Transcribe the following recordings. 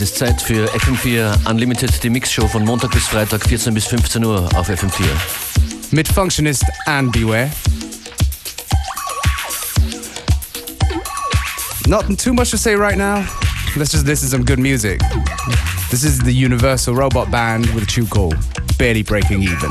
Es ist Zeit für FM4 Unlimited, die Mixshow von Montag bis Freitag, 14 bis 15 Uhr auf FM4. Mit Functionist and Beware. Not too much to say right now. Let's just listen to some good music. This is the Universal Robot Band with a tune called Barely Breaking Even.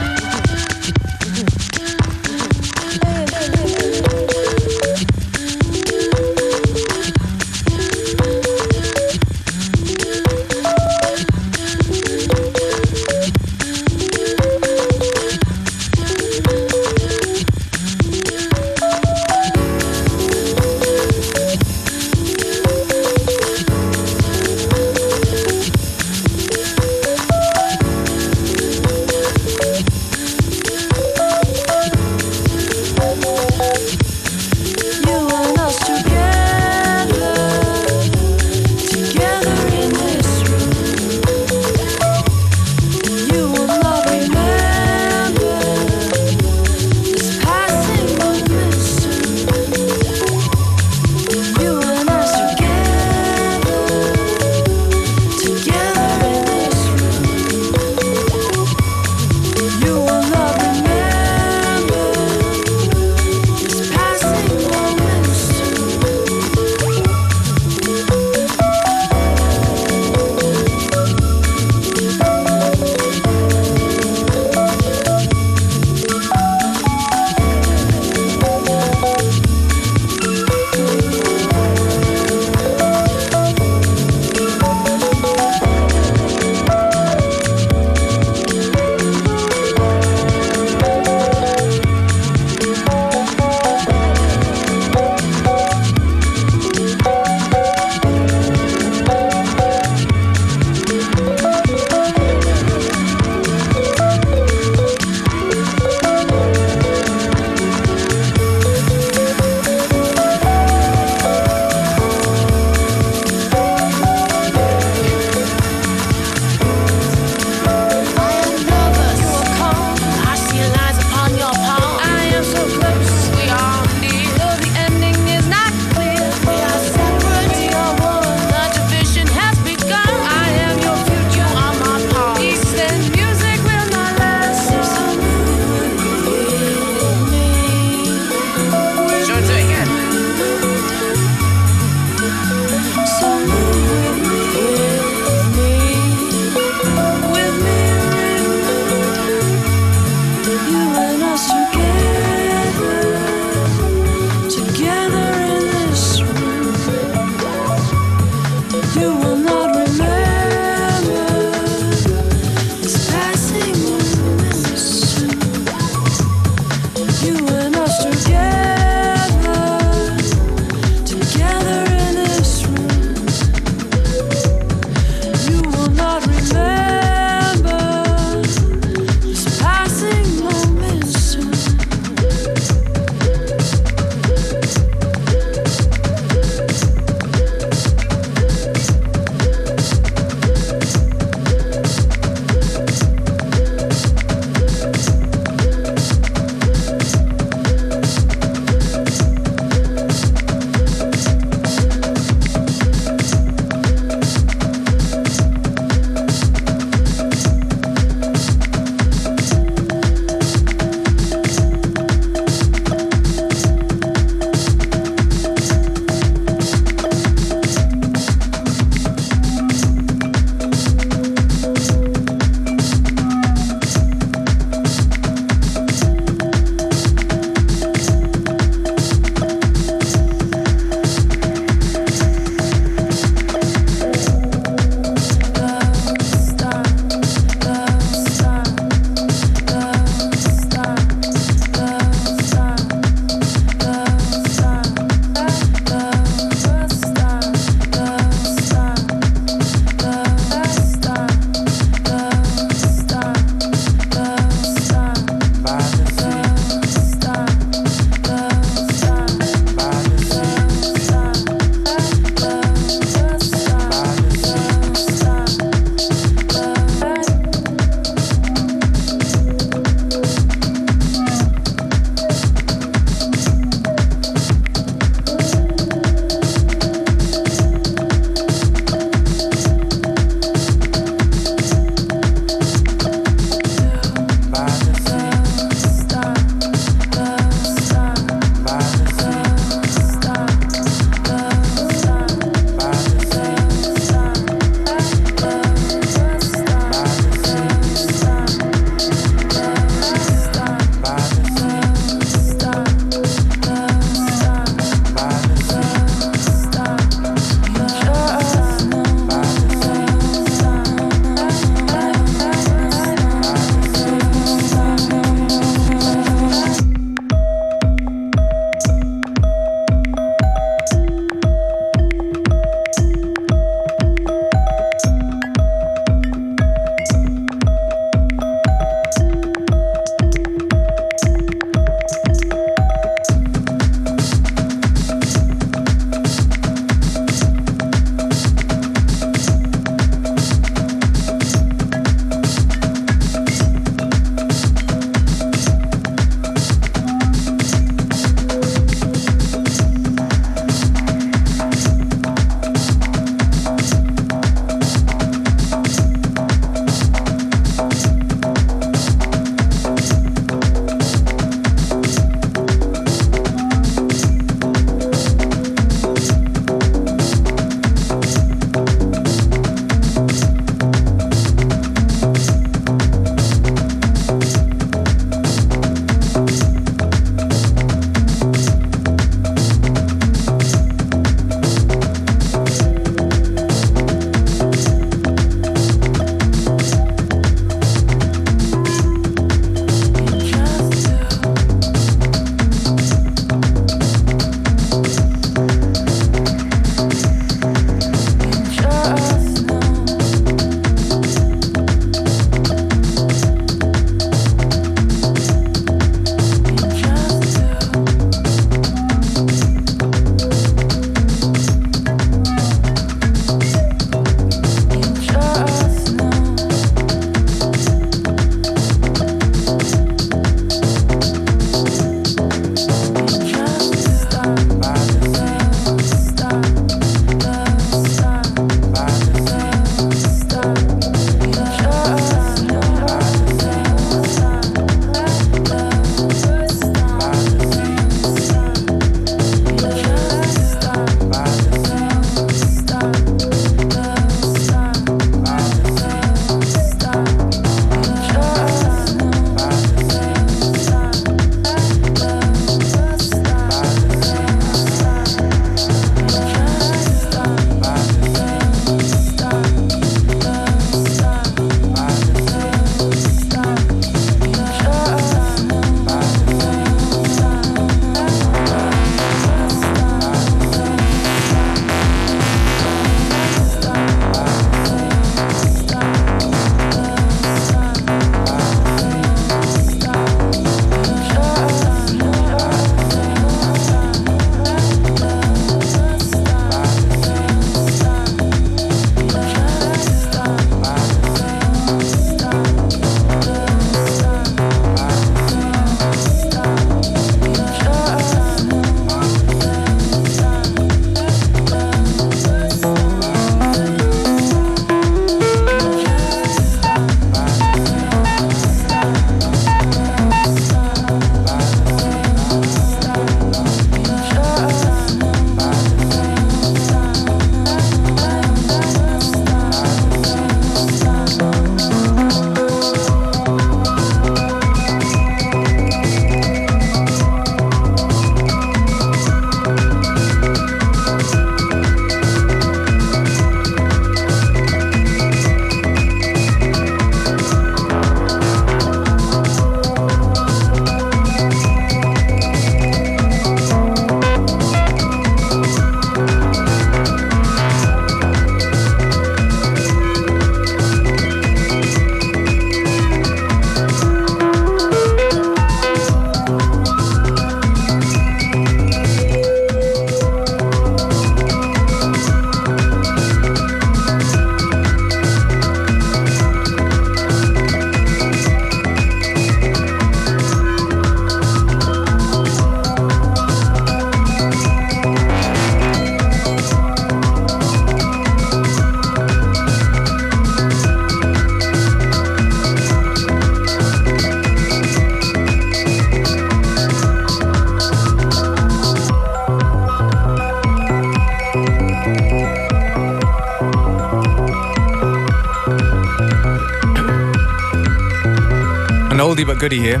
Oldie but goodie here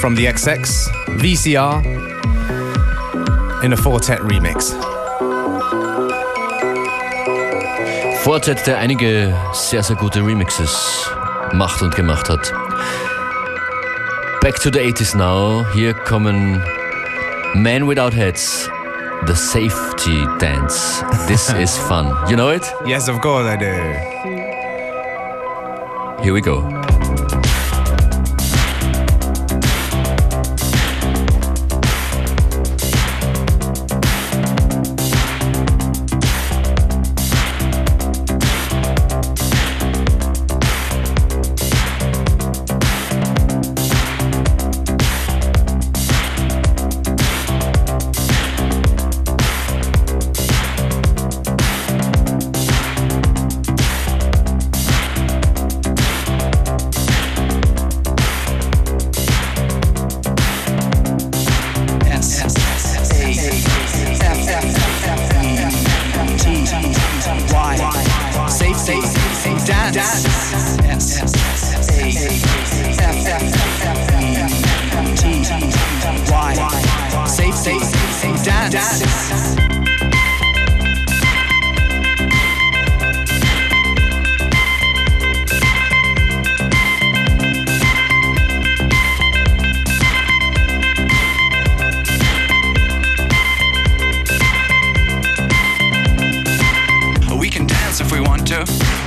from the XX VCR in a Four Tet remix. Four Tet, der einige sehr, sehr gute Remixes macht und gemacht hat. Back to the 80s now. Hier kommen Men Without Hats, The Safety Dance. This is fun. You know it? Yes, of course I do. Here we go.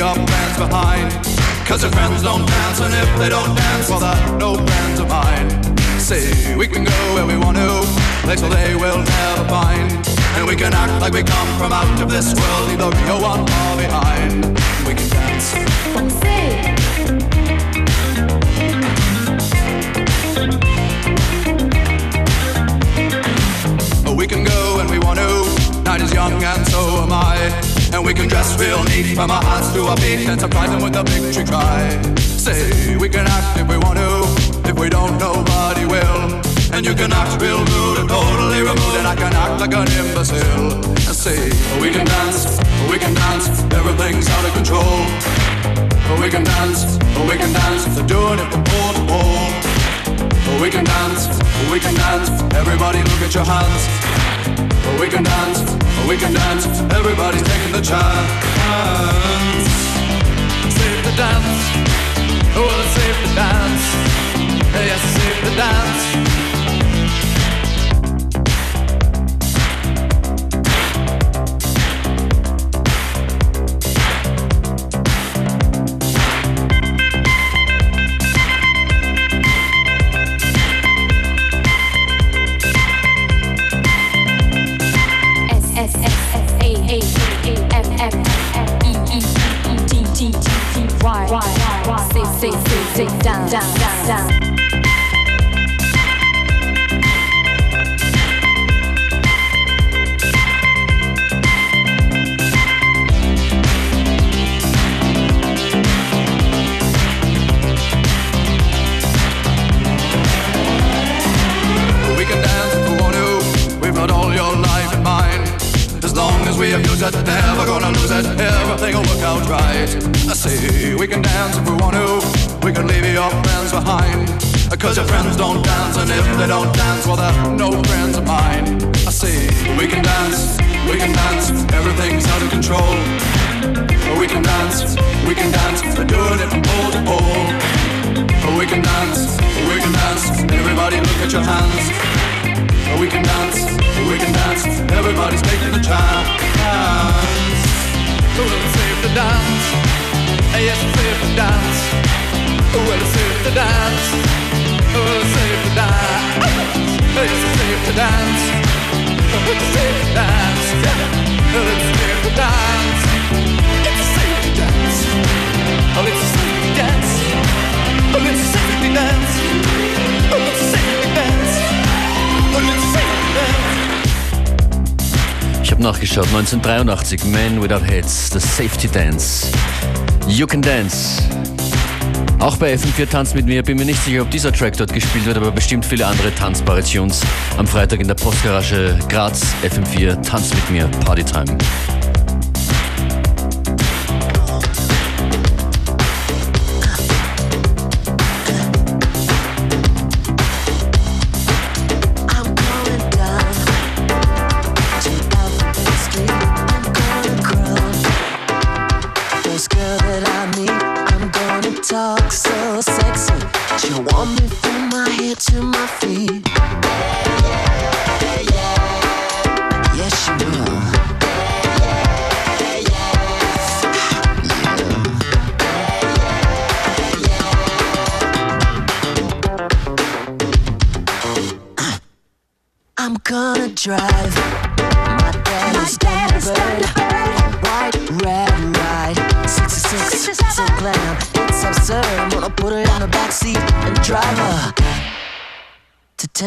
We are friends behind. Cause your friends don't dance, and if they don't dance, well, that's no plans of mine. Say we can go where we want to, place where they're no friends of this world, leave the real one far behind. We can dance. See, we can go when we want to. Night is young and so am I. And we can dress real neat from our hearts to our feet and surprise them with a victory cry. Say, we can act if we want to, if we don't, nobody will. And you can act real rude and totally removed, and I can act like an imbecile. And say, we can dance, we can dance, everything's out of control. We can dance, we can dance, they're doing it from pole to pole. We can dance, we can dance, everybody look at your hands. We can dance, we can dance. Everybody's taking the chance. Save the dance. nachgeschaut. 1983, Men Without Heads, The Safety Dance. You Can Dance. Auch bei FM4 Tanz mit mir bin mir nicht sicher, ob dieser Track dort gespielt wird, aber bestimmt viele andere Tanzparitions am Freitag in der Postgarage Graz. FM4 Tanz mit mir, Partytime.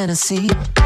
Tennessee.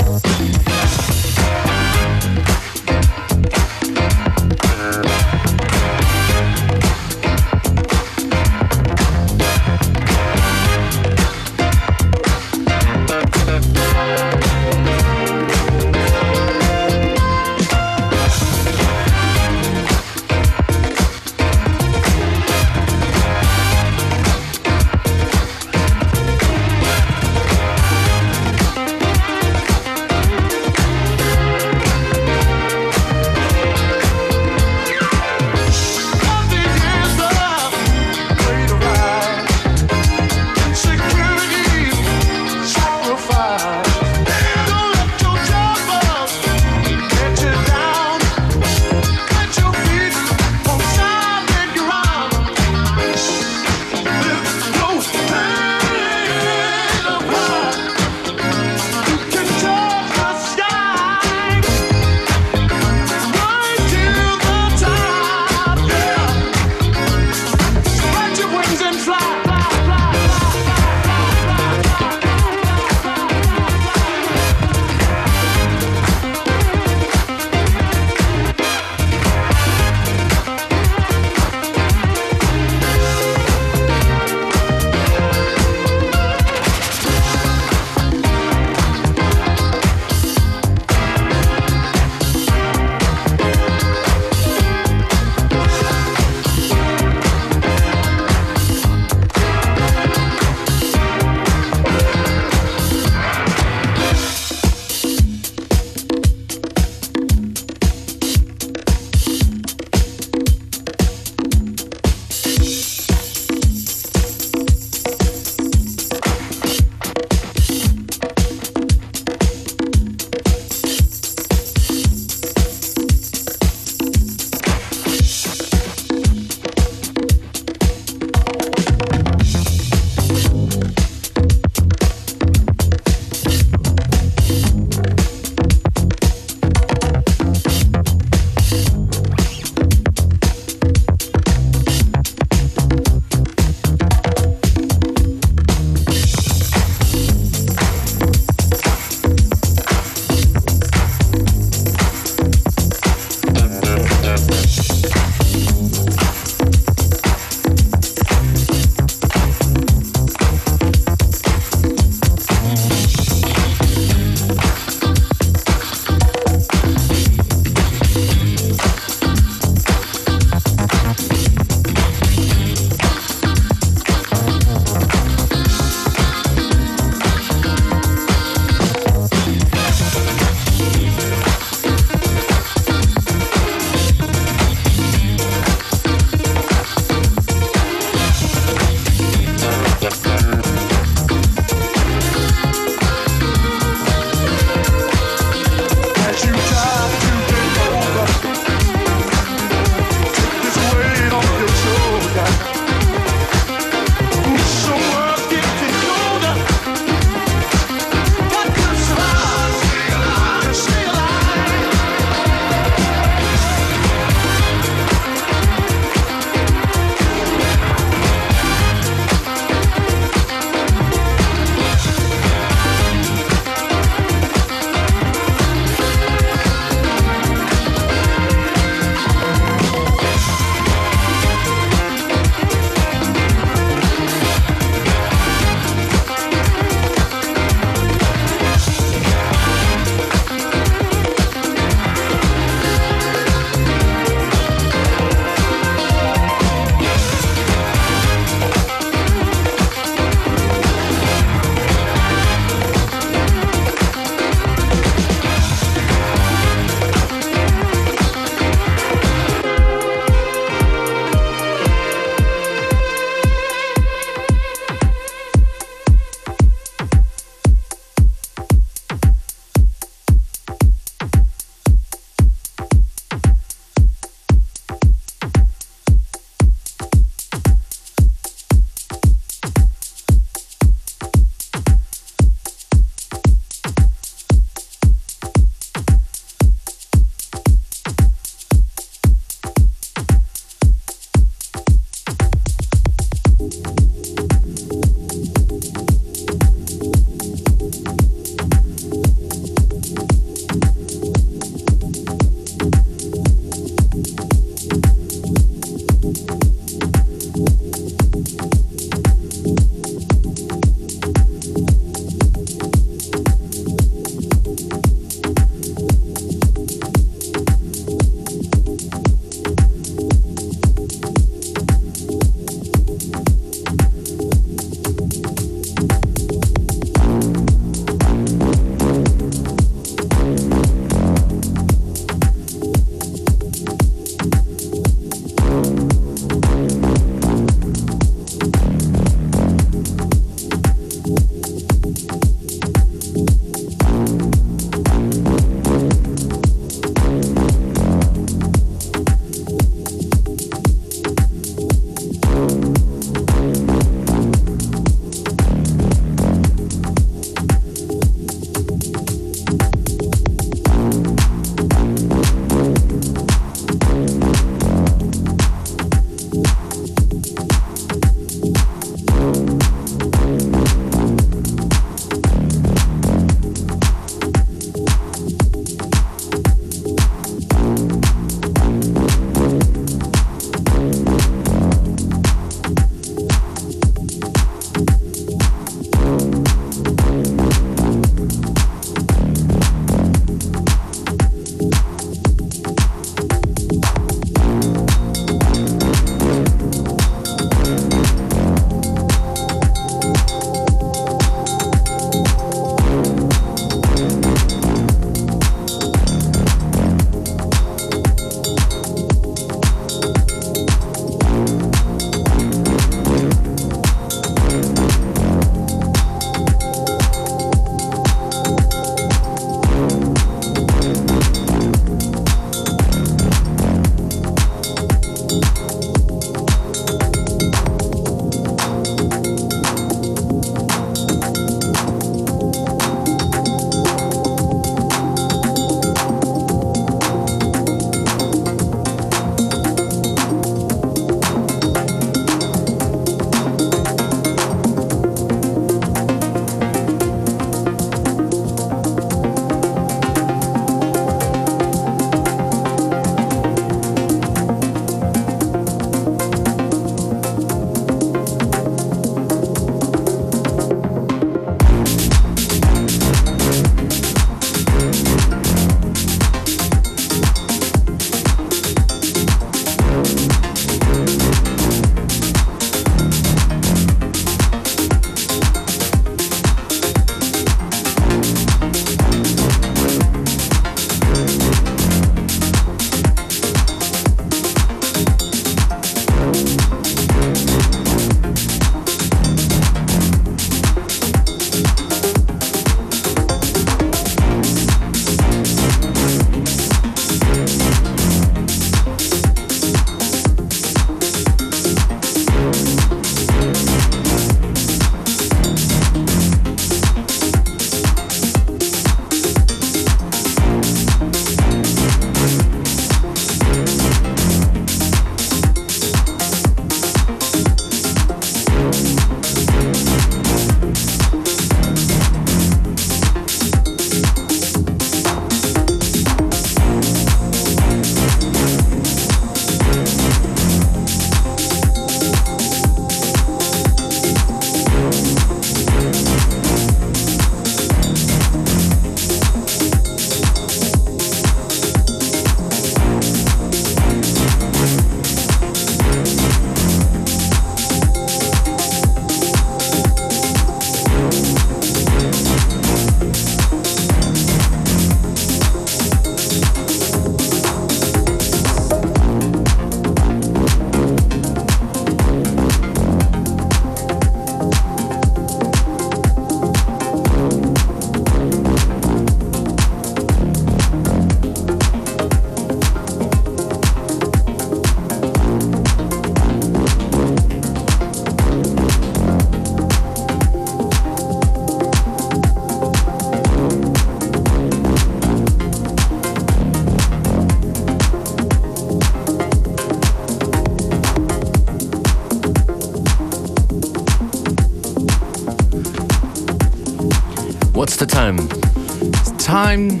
Um, What's the time? Time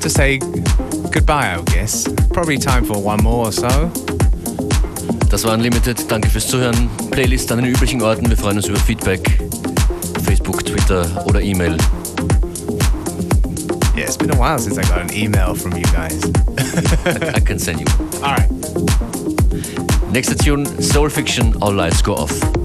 to say goodbye, I guess. Probably time for one more or so. Das war Unlimited. Danke fürs Zuhören. Playlist an den üblichen Orten. Wir freuen uns über Feedback. Facebook, Twitter oder E-Mail. Yeah, it's been a while since I got an email from you guys. I can send you. All right. Next Tune, Soul Fiction, All Lights Go Off.